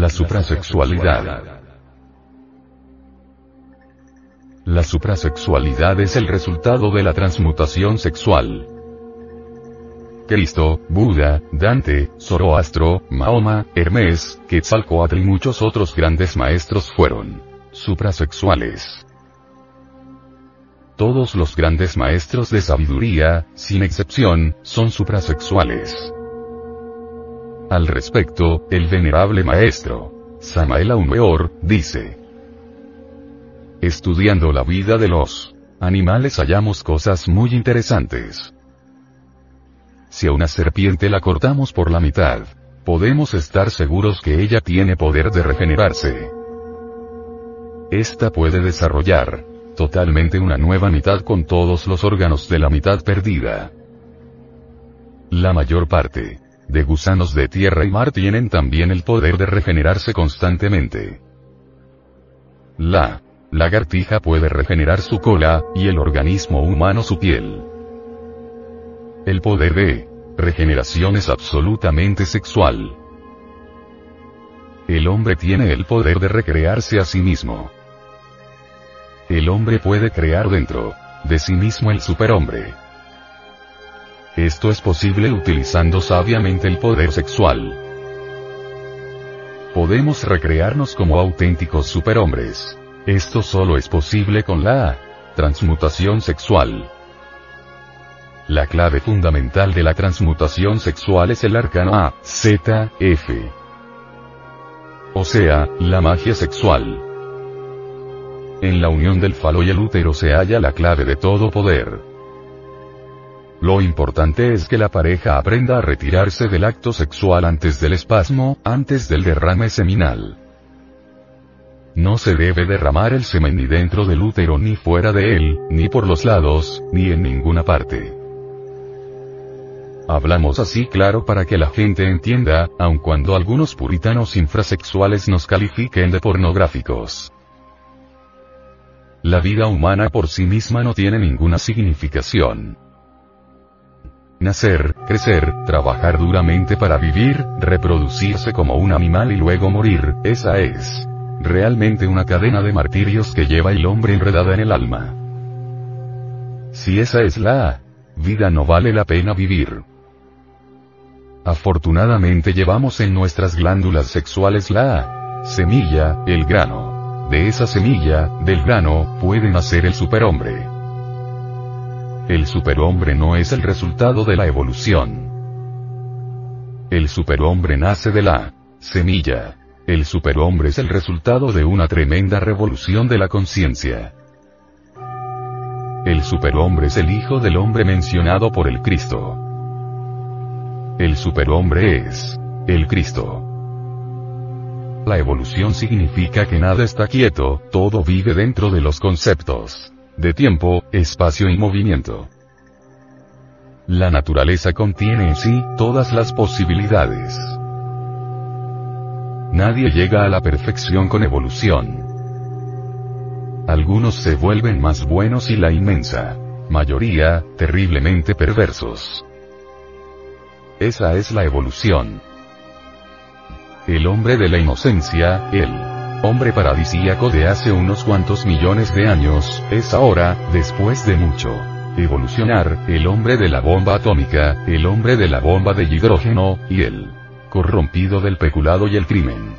La suprasexualidad. La suprasexualidad es el resultado de la transmutación sexual. Cristo, Buda, Dante, Zoroastro, Mahoma, Hermes, Quetzalcoatl y muchos otros grandes maestros fueron suprasexuales. Todos los grandes maestros de sabiduría, sin excepción, son suprasexuales. Al respecto, el venerable maestro, Samael Aumeor, dice, Estudiando la vida de los animales hallamos cosas muy interesantes. Si a una serpiente la cortamos por la mitad, podemos estar seguros que ella tiene poder de regenerarse. Esta puede desarrollar totalmente una nueva mitad con todos los órganos de la mitad perdida. La mayor parte de gusanos de tierra y mar tienen también el poder de regenerarse constantemente. La lagartija puede regenerar su cola, y el organismo humano su piel. El poder de regeneración es absolutamente sexual. El hombre tiene el poder de recrearse a sí mismo. El hombre puede crear dentro de sí mismo el superhombre. Esto es posible utilizando sabiamente el poder sexual. Podemos recrearnos como auténticos superhombres. Esto solo es posible con la transmutación sexual. La clave fundamental de la transmutación sexual es el arcano A, Z, F. O sea, la magia sexual. En la unión del falo y el útero se halla la clave de todo poder. Lo importante es que la pareja aprenda a retirarse del acto sexual antes del espasmo, antes del derrame seminal. No se debe derramar el semen ni dentro del útero ni fuera de él, ni por los lados, ni en ninguna parte. Hablamos así claro para que la gente entienda, aun cuando algunos puritanos infrasexuales nos califiquen de pornográficos. La vida humana por sí misma no tiene ninguna significación. Nacer, crecer, trabajar duramente para vivir, reproducirse como un animal y luego morir, esa es realmente una cadena de martirios que lleva el hombre enredada en el alma. Si esa es la vida no vale la pena vivir. Afortunadamente llevamos en nuestras glándulas sexuales la semilla, el grano. De esa semilla, del grano, puede nacer el superhombre. El superhombre no es el resultado de la evolución. El superhombre nace de la semilla. El superhombre es el resultado de una tremenda revolución de la conciencia. El superhombre es el hijo del hombre mencionado por el Cristo. El superhombre es el Cristo. La evolución significa que nada está quieto, todo vive dentro de los conceptos de tiempo, espacio y movimiento. La naturaleza contiene en sí todas las posibilidades. Nadie llega a la perfección con evolución. Algunos se vuelven más buenos y la inmensa mayoría, terriblemente perversos. Esa es la evolución. El hombre de la inocencia, el hombre paradisíaco de hace unos cuantos millones de años, es ahora, después de mucho evolucionar, el hombre de la bomba atómica, el hombre de la bomba de hidrógeno, y el corrompido del peculado y el crimen.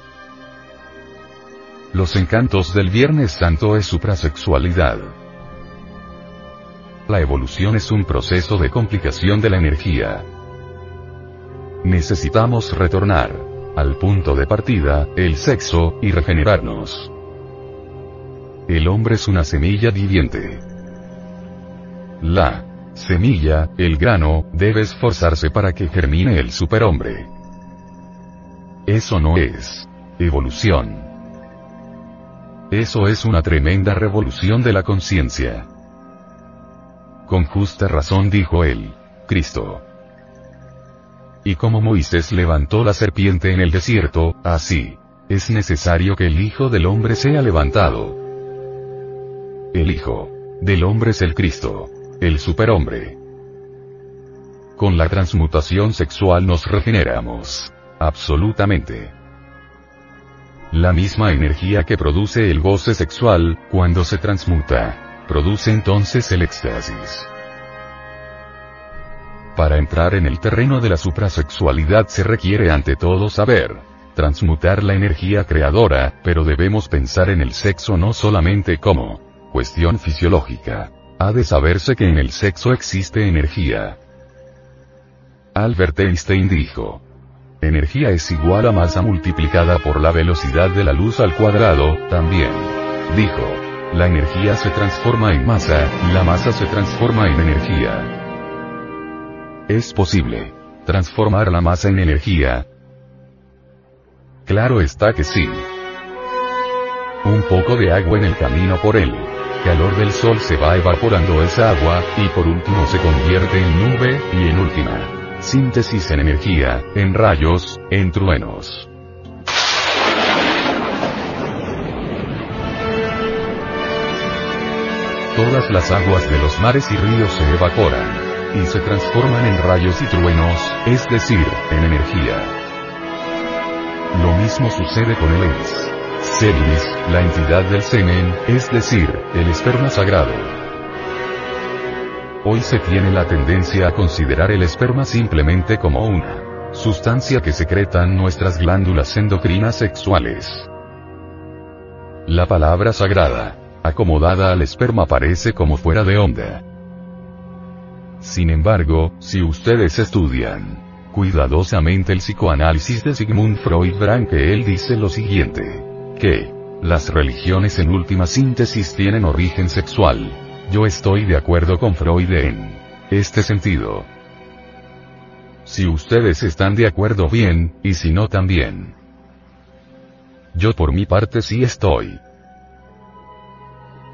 Los encantos del Viernes Santo es suprasexualidad. La evolución es un proceso de complicación de la energía. Necesitamos retornar al punto de partida, el sexo, y regenerarnos. El hombre es una semilla viviente. La semilla, el grano, debe esforzarse para que germine el superhombre. Eso no es evolución. Eso es una tremenda revolución de la conciencia. Con justa razón dijo él, Cristo. Y como Moisés levantó la serpiente en el desierto, así, es necesario que el Hijo del Hombre sea levantado. El Hijo del Hombre es el Cristo, el superhombre. Con la transmutación sexual nos regeneramos. Absolutamente. La misma energía que produce el goce sexual, cuando se transmuta, produce entonces el éxtasis. Para entrar en el terreno de la suprasexualidad se requiere ante todo saber, transmutar la energía creadora, pero debemos pensar en el sexo no solamente como cuestión fisiológica. Ha de saberse que en el sexo existe energía. Albert Einstein dijo, energía es igual a masa multiplicada por la velocidad de la luz al cuadrado, también. Dijo, la energía se transforma en masa, y la masa se transforma en energía. ¿Es posible transformar la masa en energía? Claro está que sí. Un poco de agua en el camino por el calor del sol se va evaporando esa agua, y por último se convierte en nube, y en última síntesis en energía, en rayos, en truenos. Todas las aguas de los mares y ríos se evaporan y se transforman en rayos y truenos, es decir, en energía. Lo mismo sucede con el ens. Semis, la entidad del semen, es decir, el esperma sagrado. Hoy se tiene la tendencia a considerar el esperma simplemente como una sustancia que secretan nuestras glándulas endocrinas sexuales. La palabra sagrada, acomodada al esperma parece como fuera de onda. Sin embargo, si ustedes estudian cuidadosamente el psicoanálisis de Sigmund Freud verán que él dice lo siguiente. Que las religiones en última síntesis tienen origen sexual. Yo estoy de acuerdo con Freud en este sentido. Si ustedes están de acuerdo bien, y si no también. Yo por mi parte sí estoy.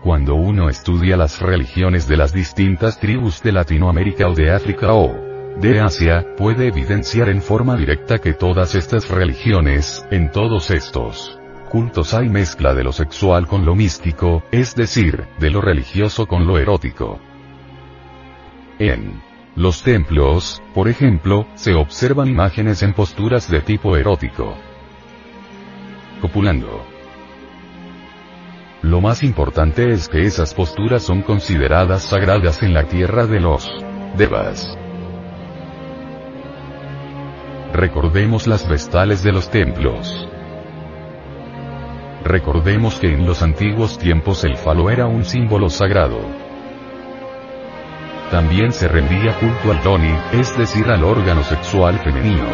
Cuando uno estudia las religiones de las distintas tribus de Latinoamérica o de África o de Asia, puede evidenciar en forma directa que todas estas religiones, en todos estos cultos hay mezcla de lo sexual con lo místico, es decir, de lo religioso con lo erótico. En los templos, por ejemplo, se observan imágenes en posturas de tipo erótico. Copulando. Lo más importante es que esas posturas son consideradas sagradas en la tierra de los Devas. Recordemos las vestales de los templos. Recordemos que en los antiguos tiempos el falo era un símbolo sagrado. También se rendía culto al doni, es decir al órgano sexual femenino.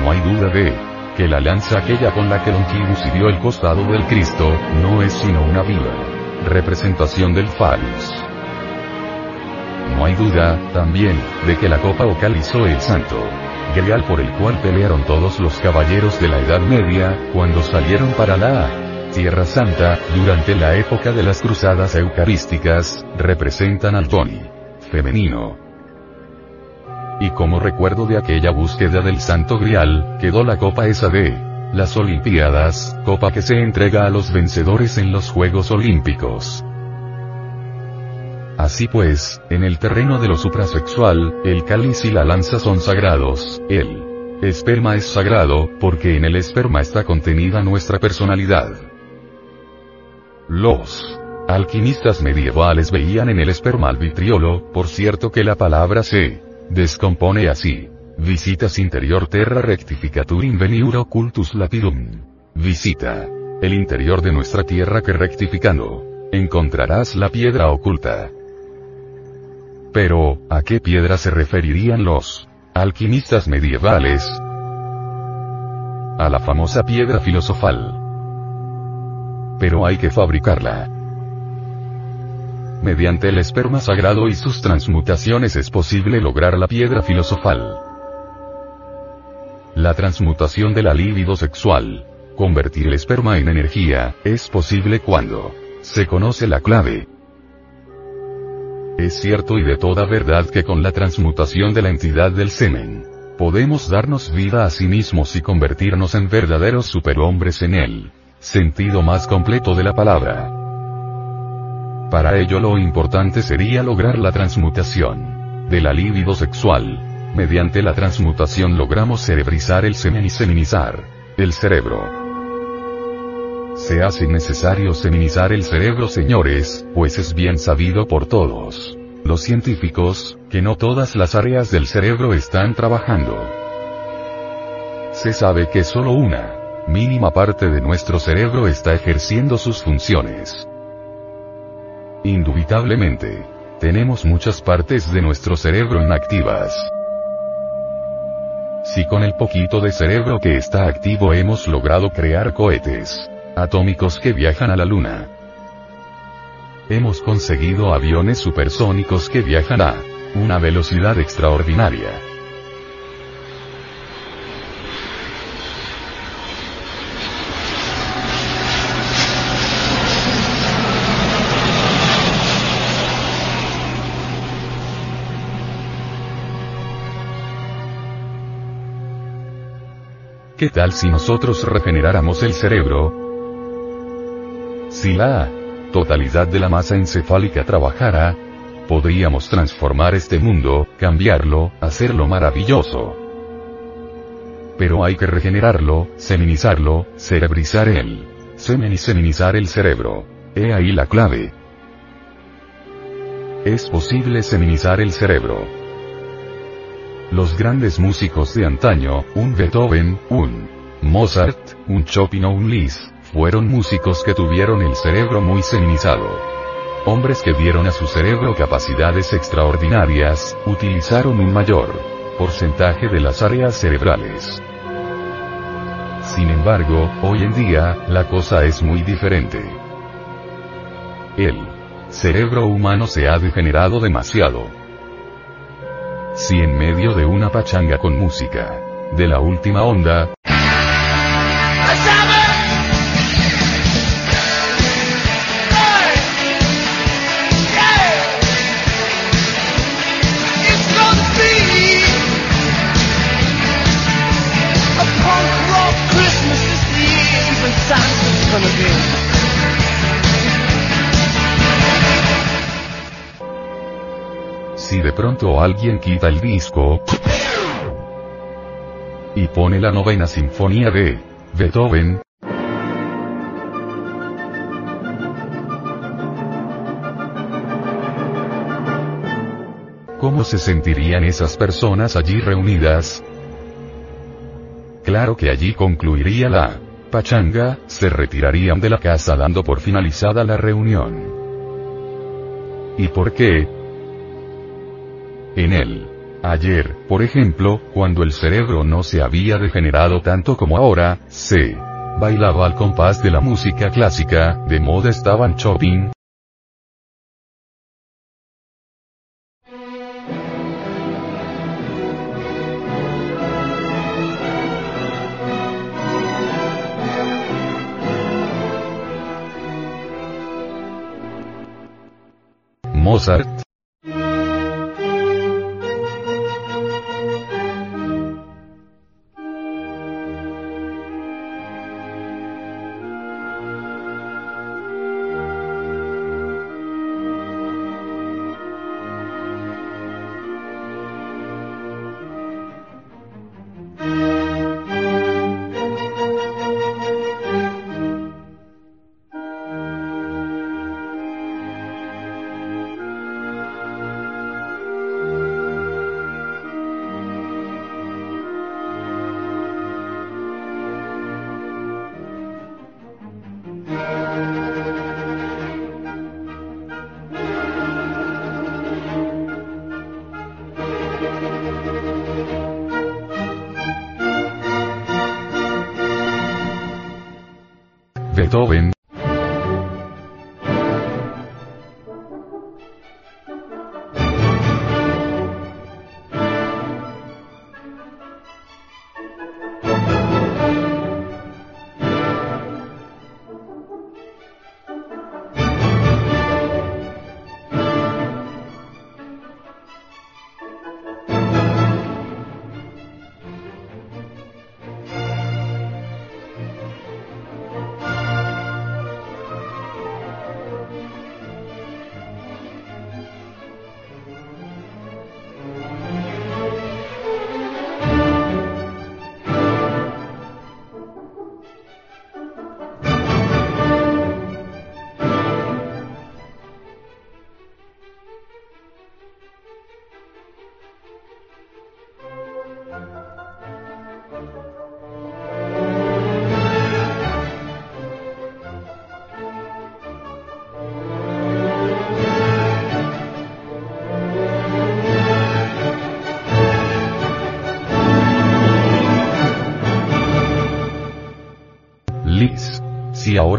No hay duda de que la lanza aquella con la que Longinus hirió el costado del Cristo, no es sino una viva representación del Falus. No hay duda, también, de que la copa ocalizó el santo grial por el cual pelearon todos los caballeros de la Edad Media, cuando salieron para la Tierra Santa, durante la época de las cruzadas eucarísticas, representan al Tony femenino, y como recuerdo de aquella búsqueda del Santo Grial, quedó la copa esa de las Olimpiadas, copa que se entrega a los vencedores en los Juegos Olímpicos. Así pues, en el terreno de lo suprasexual, el cáliz y la lanza son sagrados, el esperma es sagrado, porque en el esperma está contenida nuestra personalidad. Los alquimistas medievales veían en el esperma al vitriolo, por cierto que la palabra se Descompone así. Visitas interior terra rectificatur inveniur occultus lapidum. Visita el interior de nuestra tierra que rectificando, encontrarás la piedra oculta. Pero, ¿a qué piedra se referirían los alquimistas medievales? A la famosa piedra filosofal. Pero hay que fabricarla. Mediante el esperma sagrado y sus transmutaciones es posible lograr la piedra filosofal. La transmutación de la libido sexual, convertir el esperma en energía, es posible cuando se conoce la clave. Es cierto y de toda verdad que con la transmutación de la entidad del semen, podemos darnos vida a sí mismos y convertirnos en verdaderos superhombres en el sentido más completo de la palabra. Para ello lo importante sería lograr la transmutación de la libido sexual. Mediante la transmutación logramos cerebrizar el semen y seminizar el cerebro. Se hace necesario seminizar el cerebro, señores, pues es bien sabido por todos los científicos, que no todas las áreas del cerebro están trabajando. Se sabe que solo una mínima parte de nuestro cerebro está ejerciendo sus funciones. Indubitablemente, tenemos muchas partes de nuestro cerebro inactivas. Si con el poquito de cerebro que está activo hemos logrado crear cohetes atómicos que viajan a la Luna, hemos conseguido aviones supersónicos que viajan a una velocidad extraordinaria. ¿Qué tal si nosotros regeneráramos el cerebro? Si la totalidad de la masa encefálica trabajara, podríamos transformar este mundo, cambiarlo, hacerlo maravilloso. Pero hay que regenerarlo, seminizarlo, cerebrizar el semen y seminizar el cerebro. He ahí la clave. Es posible seminizar el cerebro. Los grandes músicos de antaño, un Beethoven, un Mozart, un Chopin o un Liszt, fueron músicos que tuvieron el cerebro muy seminizado. Hombres que dieron a su cerebro capacidades extraordinarias, utilizaron un mayor porcentaje de las áreas cerebrales. Sin embargo, hoy en día, la cosa es muy diferente. El cerebro humano se ha degenerado demasiado. Si en medio de una pachanga con música de la última onda, pronto alguien quita el disco y pone la novena sinfonía de Beethoven, ¿Cómo se sentirían esas personas allí reunidas? Claro que allí concluiría la pachanga, se retirarían de la casa dando por finalizada la reunión. ¿Y por qué? En él. Ayer, por ejemplo, cuando el cerebro no se había degenerado tanto como ahora, se bailaba al compás de la música clásica, de moda estaban Chopin, Mozart, Beethoven,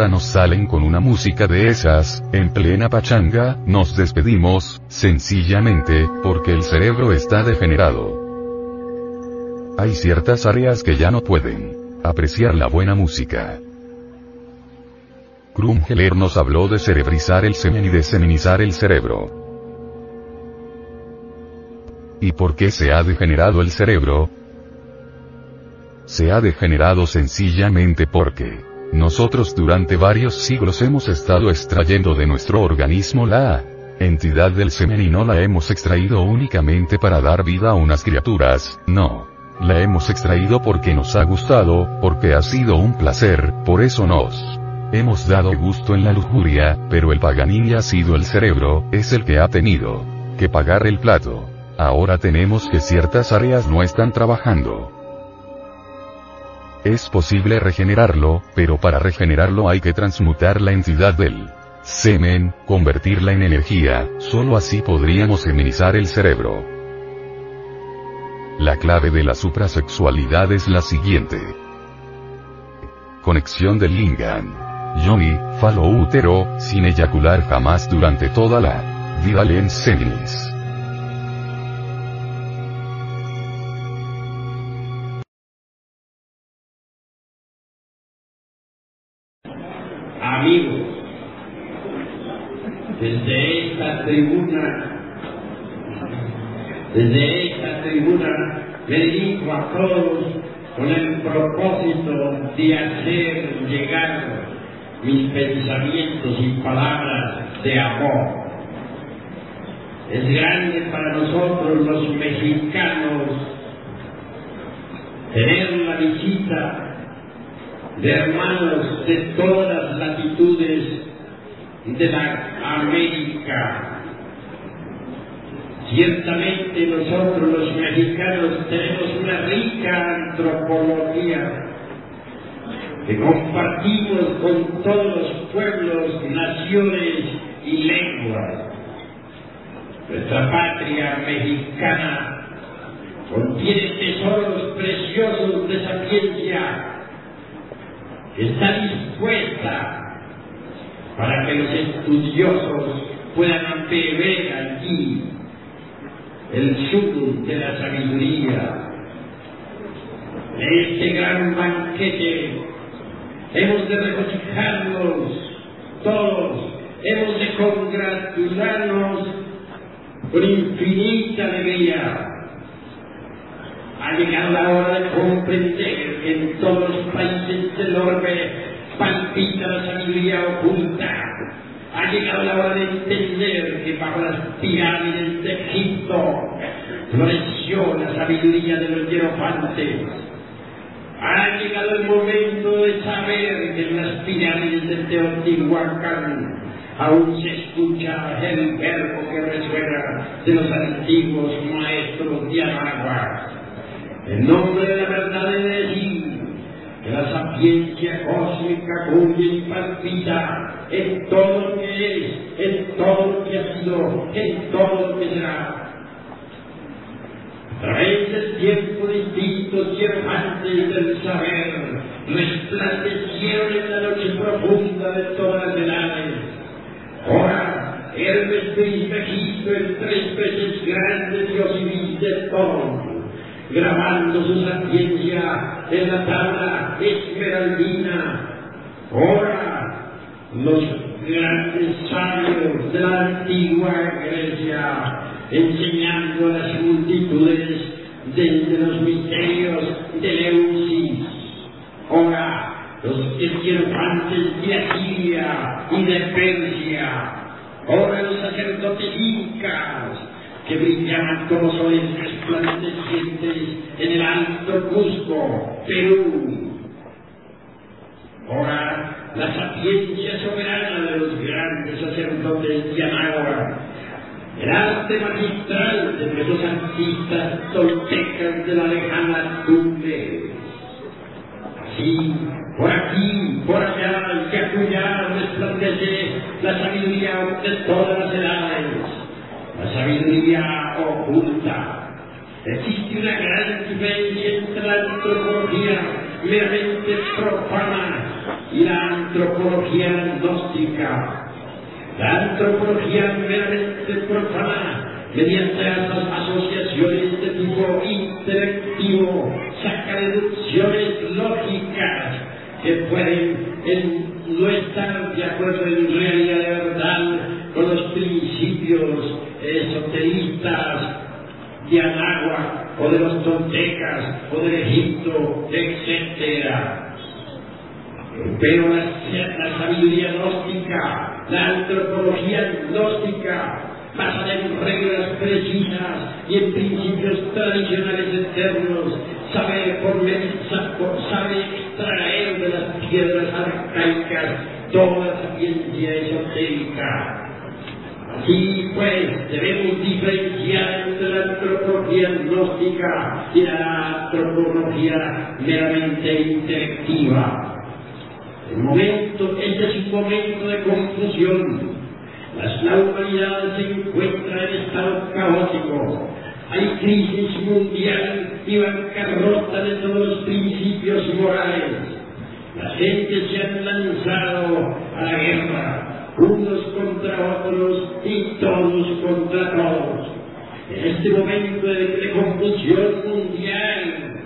nos salen con una música de esas, en plena pachanga, nos despedimos, sencillamente, porque el cerebro está degenerado. Hay ciertas áreas que ya no pueden apreciar la buena música. Krumheller nos habló de cerebrizar el semen y de seminizar el cerebro. ¿Y por qué se ha degenerado el cerebro? Se ha degenerado sencillamente porque nosotros durante varios siglos hemos estado extrayendo de nuestro organismo la entidad del semen y no la hemos extraído únicamente para dar vida a unas criaturas, no. La hemos extraído porque nos ha gustado, porque ha sido un placer, por eso nos hemos dado gusto en la lujuria, pero el Paganini ha sido el cerebro, es el que ha tenido que pagar el plato. Ahora tenemos que ciertas áreas no están trabajando. Es posible regenerarlo, pero para regenerarlo hay que transmutar la entidad del semen, convertirla en energía, solo así podríamos feminizar el cerebro. La clave de la suprasexualidad es la siguiente. Conexión del lingam. Yoni, falo útero, sin eyacular jamás durante toda la vida lens seminis. Amigos, desde esta tribuna, desde esta tribuna me dirijo a todos con el propósito de hacer llegar mis pensamientos y palabras de amor. Es grande para nosotros los mexicanos tener la visita de hermanos de todas las latitudes de la América. Ciertamente nosotros los mexicanos tenemos una rica antropología que compartimos con todos los pueblos, naciones y lenguas. Nuestra patria mexicana contiene tesoros preciosos de sapiencia está dispuesta para que los estudiosos puedan beber aquí el sur de la sabiduría. En este gran banquete hemos de regocijarnos todos, hemos de congratularnos con infinita alegría ha llegado la hora de comprender que en todos los países del orbe palpita la sabiduría oculta. Ha llegado la hora de entender que bajo las pirámides de Egipto floreció la sabiduría de los hierofantes. Ha llegado el momento de saber que en las pirámides de Teotihuacán aún se escucha el verbo que resuena de los antiguos maestros de Anagua. En nombre de la verdad de decir que la sapiencia cósmica cuya y palpita en todo lo que es, en todo lo que ha sido, en todo lo que será. A través del tiempo distintos y errantes del saber resplandecieron en la noche profunda de todas las edades. Ahora, Hermes Trismegisto, el tres veces grande Dios y de todo grabando su sapiencia en la tabla esmeraldina. Ahora, los grandes sabios de la antigua Grecia, enseñando a las multitudes desde los misterios de Leusis. Ahora, los esquirfantes de Asiria y de Persia. Ahora los sacerdotes incas, que brillaban como soles resplandecientes en el alto Cusco, Perú. Ahora, la sapiencia soberana de los grandes sacerdotes de Anáhuac, el arte magistral de nuestros artistas toltecas de la lejana Tumbes. Así, por aquí, por allá y acullá resplandece la sabiduría de todas las edades sabiduría oculta. Existe una gran diferencia entre la antropología meramente profana y la antropología gnóstica. La antropología meramente profana, mediante estas asociaciones de tipo intelectivo, saca deducciones lógicas que pueden no estar de acuerdo en realidad verdad con los principios esoteristas de Anáhuac o de los toltecas o del Egipto, etc. Pero la, la sabiduría gnóstica, la antropología gnóstica, basada en reglas precisas y en principios tradicionales eternos, sabe, por, sabe extraer de las piedras arcaicas toda la ciencia esotérica Así pues, debemos diferenciar entre la antropología gnóstica y la antropología meramente intelectiva. El momento, este es un momento de confusión. La humanidad se encuentra en estado caótico. Hay crisis mundial y bancarrota de todos los principios morales. La gente se ha lanzado a la guerra unos contra otros y todos contra todos. En este momento de, confusión mundial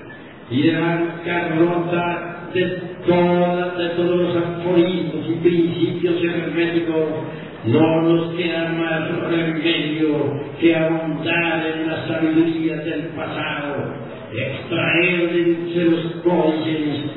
y de bancarrota de, de todos los aforismos y principios herméticos, no nos queda más remedio que ahondar en la sabiduría del pasado, extraer de los códices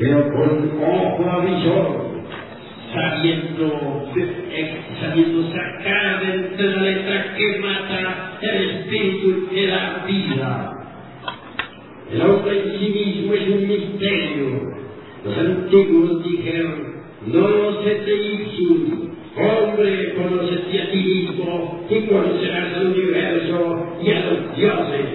pero con ojo avisor, sabiendo, sabiendo sacar de entre la letra que mata el espíritu que da vida. El hombre en sí mismo es un misterio. Los antiguos dijeron, no se te hizo, hombre, conócete a ti mismo y conocerás al universo y a los dioses.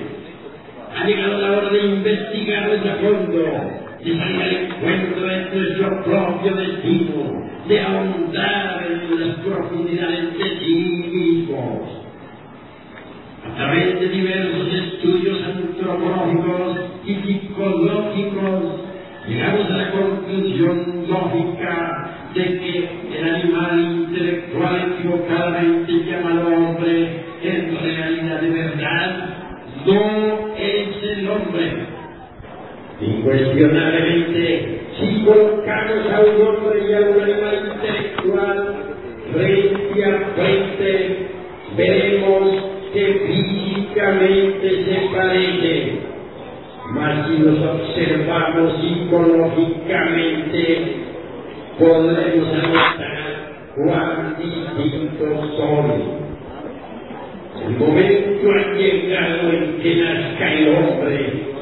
Ha llegado la hora de investigar a fondo salir al encuentro de nuestro propio destino, de ahondar en las profundidades de sí mismos. A través de diversos estudios antropológicos y psicológicos, llegamos a la conclusión lógica de que el animal intelectual equivocadamente llamado hombre, en realidad de verdad, no es el hombre Incuestionablemente, si colocamos a un hombre y a un animal intelectual frente a frente, veremos que físicamente se parecen. Mas si nos observamos psicológicamente, podremos notar cuán distintos son. El momento ha llegado en que nazca el hombre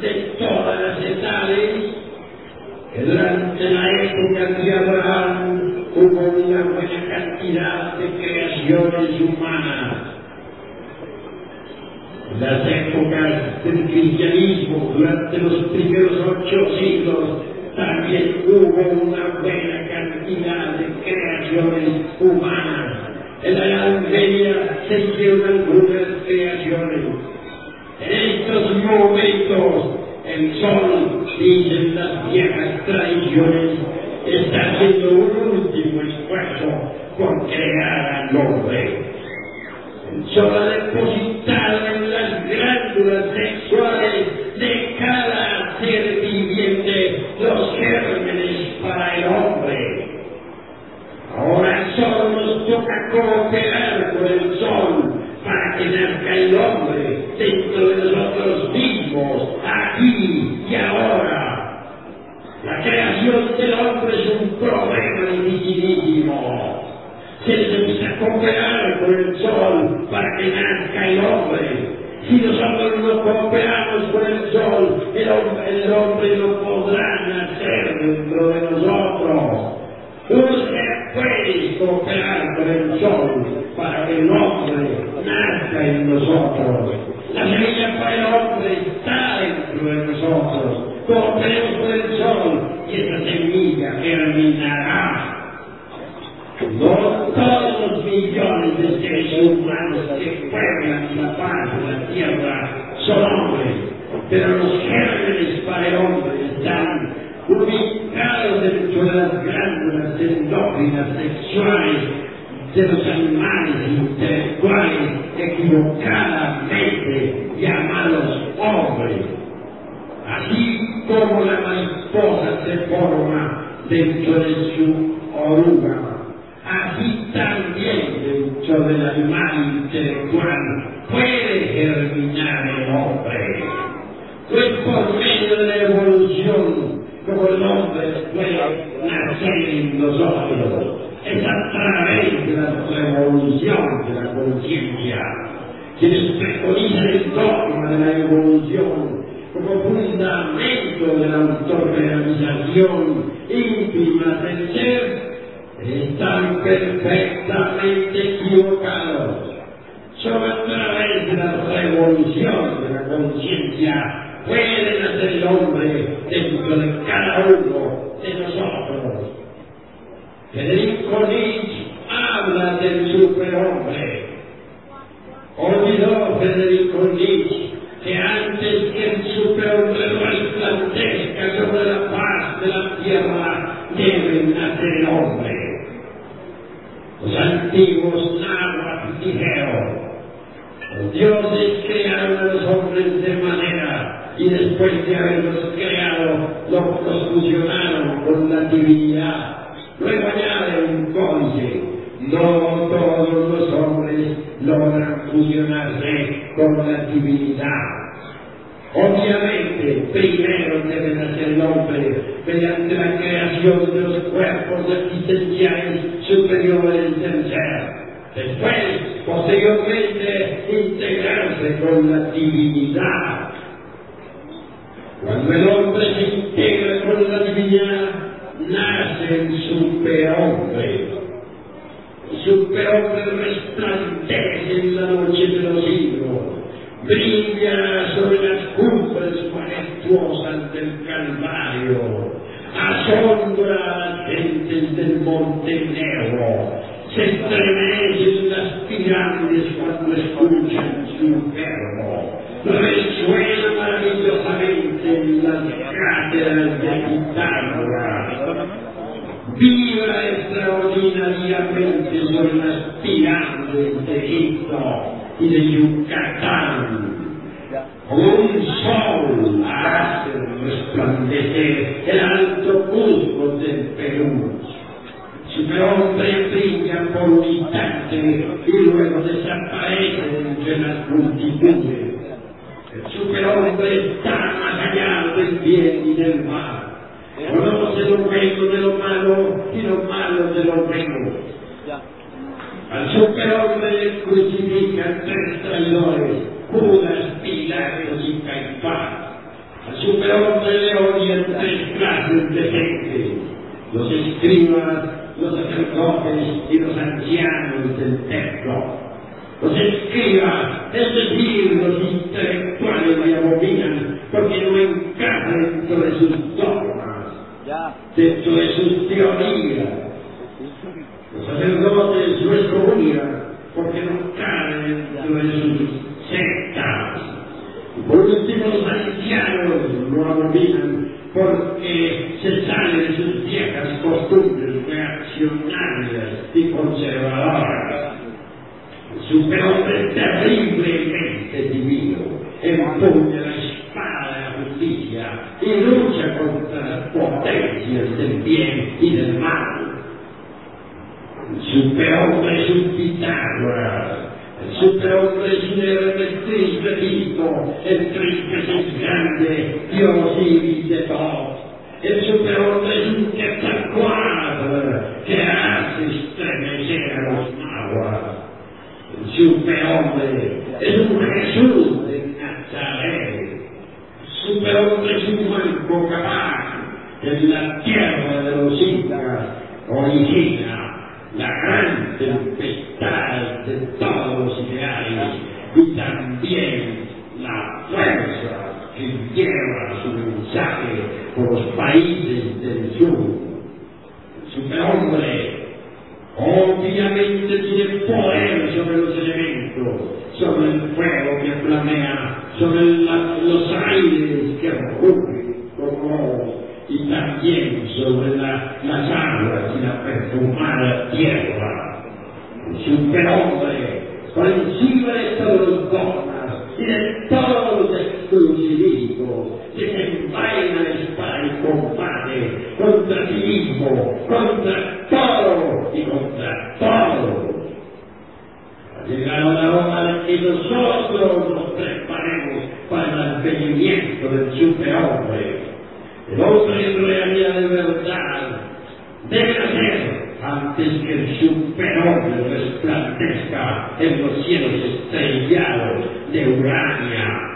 de todas las edades, que durante la época de Abraham hubo una buena cantidad de creaciones humanas. Las épocas del cristianismo, durante los primeros ocho siglos, también hubo una buena cantidad de creaciones humanas. En la Edad Media se hicieron algunas creaciones. En estos momentos, el sol, dicen las viejas tradiciones, está haciendo un último esfuerzo por crear al hombre. El sol ha depositado en las glándulas sexuales de cada ser viviente los gérmenes para el hombre. Ahora solo nos toca cooperar con el sol para que nazca el hombre dentro de nosotros mismos, aquí y ahora. La creación del hombre es un problema dificilísimo. Se necesita cooperar con el sol para que nazca el hombre. Si cooperamos con el sol, el hombre, el no podrá nacer dentro de nosotros. Usted puede cooperar con el sol para que el hombre nazca en nosotros. La semilla para el hombre está dentro de nosotros. Cooperemos con el sol y esa semilla germinará. No todos los millones de seres humanos que pueblan la paz de la tierra son hombres, pero los gérmenes para el hombre están ubicados dentro de las glándulas endócrinas sexuales de los animales intelectuales equivocadamente llamados hombres. Así como la mariposa se forma dentro de su oruga, así también dentro del animal intelectual puede germinar el hombre. Pues por medio de la evolución como el hombre puede nacer en nosotros. Es a través de la revolución de la conciencia. Quienes preconizan el dogma de la evolución como fundamento de la autorrealización íntima del ser, están perfectamente equivocados. De la revolución de la conciencia puede nacer el hombre dentro de cada uno de nosotros. Federico Nietzsche habla del superhombre. Olvidó Federico Nietzsche que antes que el superhombre resplandezca sobre la paz de la tierra, debe nacer el hombre. Los antiguos dioses crearon a los hombres de manera y después de haberlos creado, los, los fusionaron con la divinidad. Luego añade un códice, no todos los hombres logran fusionarse con la divinidad. Obviamente, primero debe nacer el hombre mediante la creación de los cuerpos existenciales superiores del ser. Después, posteriormente, con la divinidad. Cuando el hombre se integra con la divinidad, nace el superhombre. El superhombre resplandece en la noche de los siglos, brilla sobre las cumbres majestuosas del Calvario, asombra a las gentes del Monte Negro, se estremecen las pirámides cuando escuchan resuena maravillosamente en las cátedras de Pitágoras, vibra extraordinariamente sobre las pirámides de Egipto y de Yucatán. Un sol hace resplandecer el alto Cusco del Perú. Superhombre brilla por un instante y luego desaparece entre las multitudes. El superhombre está más allá del bien y del mal. Conoce lo bueno de lo malo y lo malo de lo bueno. Al superhombre crucifican tres traidores, Judas, Pilatos y Caifás. Al superhombre le odian tres clases de gente, los escribas, los sacerdotes y los ancianos del templo. Los escribas, es decir, los intelectuales le abominan porque no encajan dentro de sus dogmas, dentro de sus teorías, Los sacerdotes no escogian porque no caen dentro de sus sectas. Y por último, los ancianos no abominan porque se salen de sus viejas costumbres reaccionarias y conservadoras. El superhombre terriblemente divino empuña la espada de la justicia y lucha contra las potencias del bien y del mal. El superhombre es un Pitágoras. El superhombre es un Hermes Trismegisto, el Trismegisto grande, Dios y de todos. El superhombre es un Quetzalcoatl que hace estremecer a los nahuas. El superhombre es un Jesús de Nazaret. Superhombre Juan Bocabán en la tierra de los incas origina la gran tempestad de todos los ideales y también la fuerza que lleva su mensaje por los países del sur. El superhombre obviamente tiene poder sobre los elementos, sobre el fuego que flamea, sobre la, los aires que rugen como y también sobre la, las aguas y la perfumada tierra. El superhombre, por encima de todos los dogmas y de todos los exclusivismos, desenvaina la espada y combate contra sí mismo, contra todo y contra todo. Ha llegado la hora de que nosotros nos preparemos para el advenimiento del superhombre. El hombre en realidad de verdad debe nacer antes que el superhombre resplandezca en los cielos estrellados de Urania.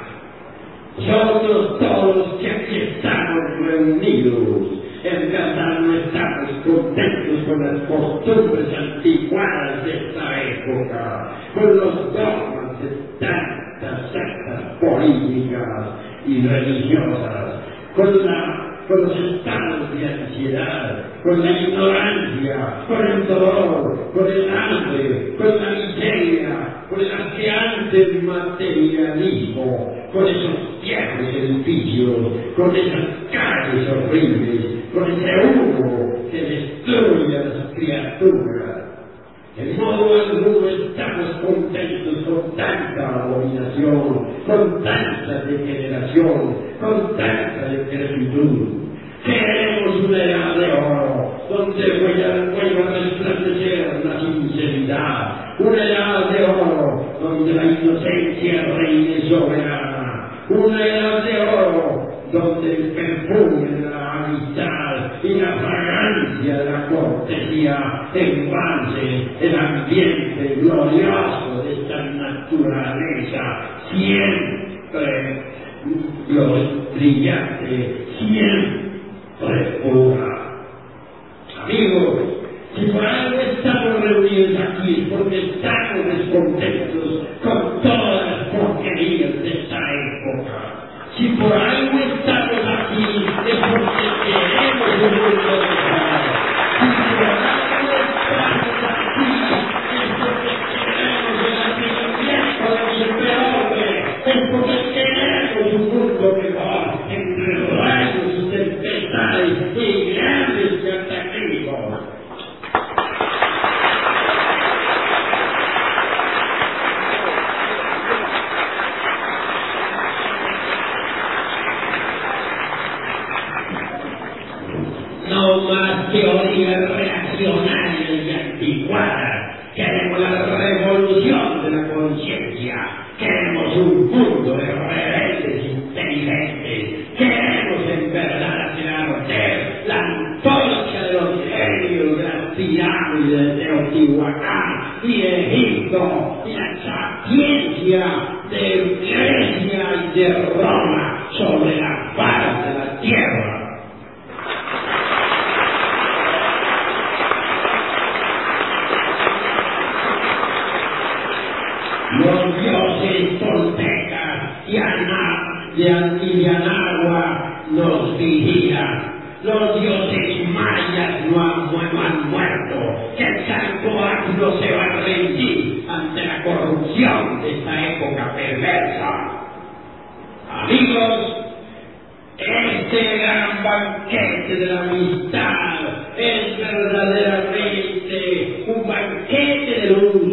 Nosotros todos los que aquí estamos reunidos, en verdad no estamos contentos con las costumbres anticuadas de esta con los dogmas de tantas sectas políticas y religiosas, con los estados de ansiedad, con la ignorancia, con el dolor, con el hambre, con la miseria, con el ansiante materialismo, con esos viejos edificios, con esas calles horribles, con ese humo que destruye a las criaturas. En modo alguno estamos contentos con tanta abominación, con tanta degeneración, con tanta decrepitud. Queremos una edad de oro, donde vuelva a resplandecer la sinceridad, una edad de oro, donde la inocencia reine soberana, una edad de oro, donde el perfume de la amistad y la de la cortesía embalse el ambiente glorioso de esta naturaleza siempre brillante, siempre pura. Amigos, si por algo estamos reunidos aquí es porque estamos descontentos los dioses toltecas y Ana, de Antivianagua nos vigilan. Los dioses mayas no han, mu- no han muerto. que el Santo no se va a rendir ante la corrupción de esta época perversa. Amigos, este gran banquete de la amistad es verdaderamente un banquete de luz,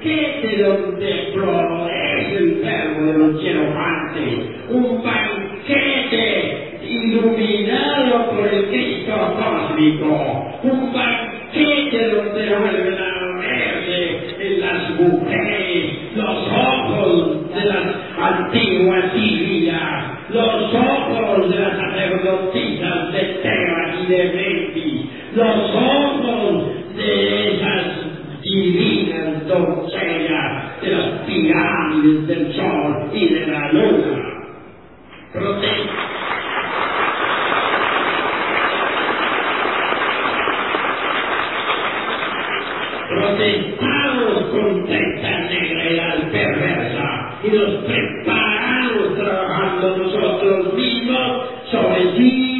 un banquete donde florece el verbo de los hierofantes, un banquete iluminado por el Cristo cósmico, un banquete donde vuelven a verse en las mujeres los ojos de las antiguas Sirias, los ojos de las sacerdotisas de Tebas y de Memphis, los ojos de esas divinas doncellas de las del sol y de la luna. Prote- protestamos contra esta negra perversa y nos preparamos trabajando nosotros mismos sobre sí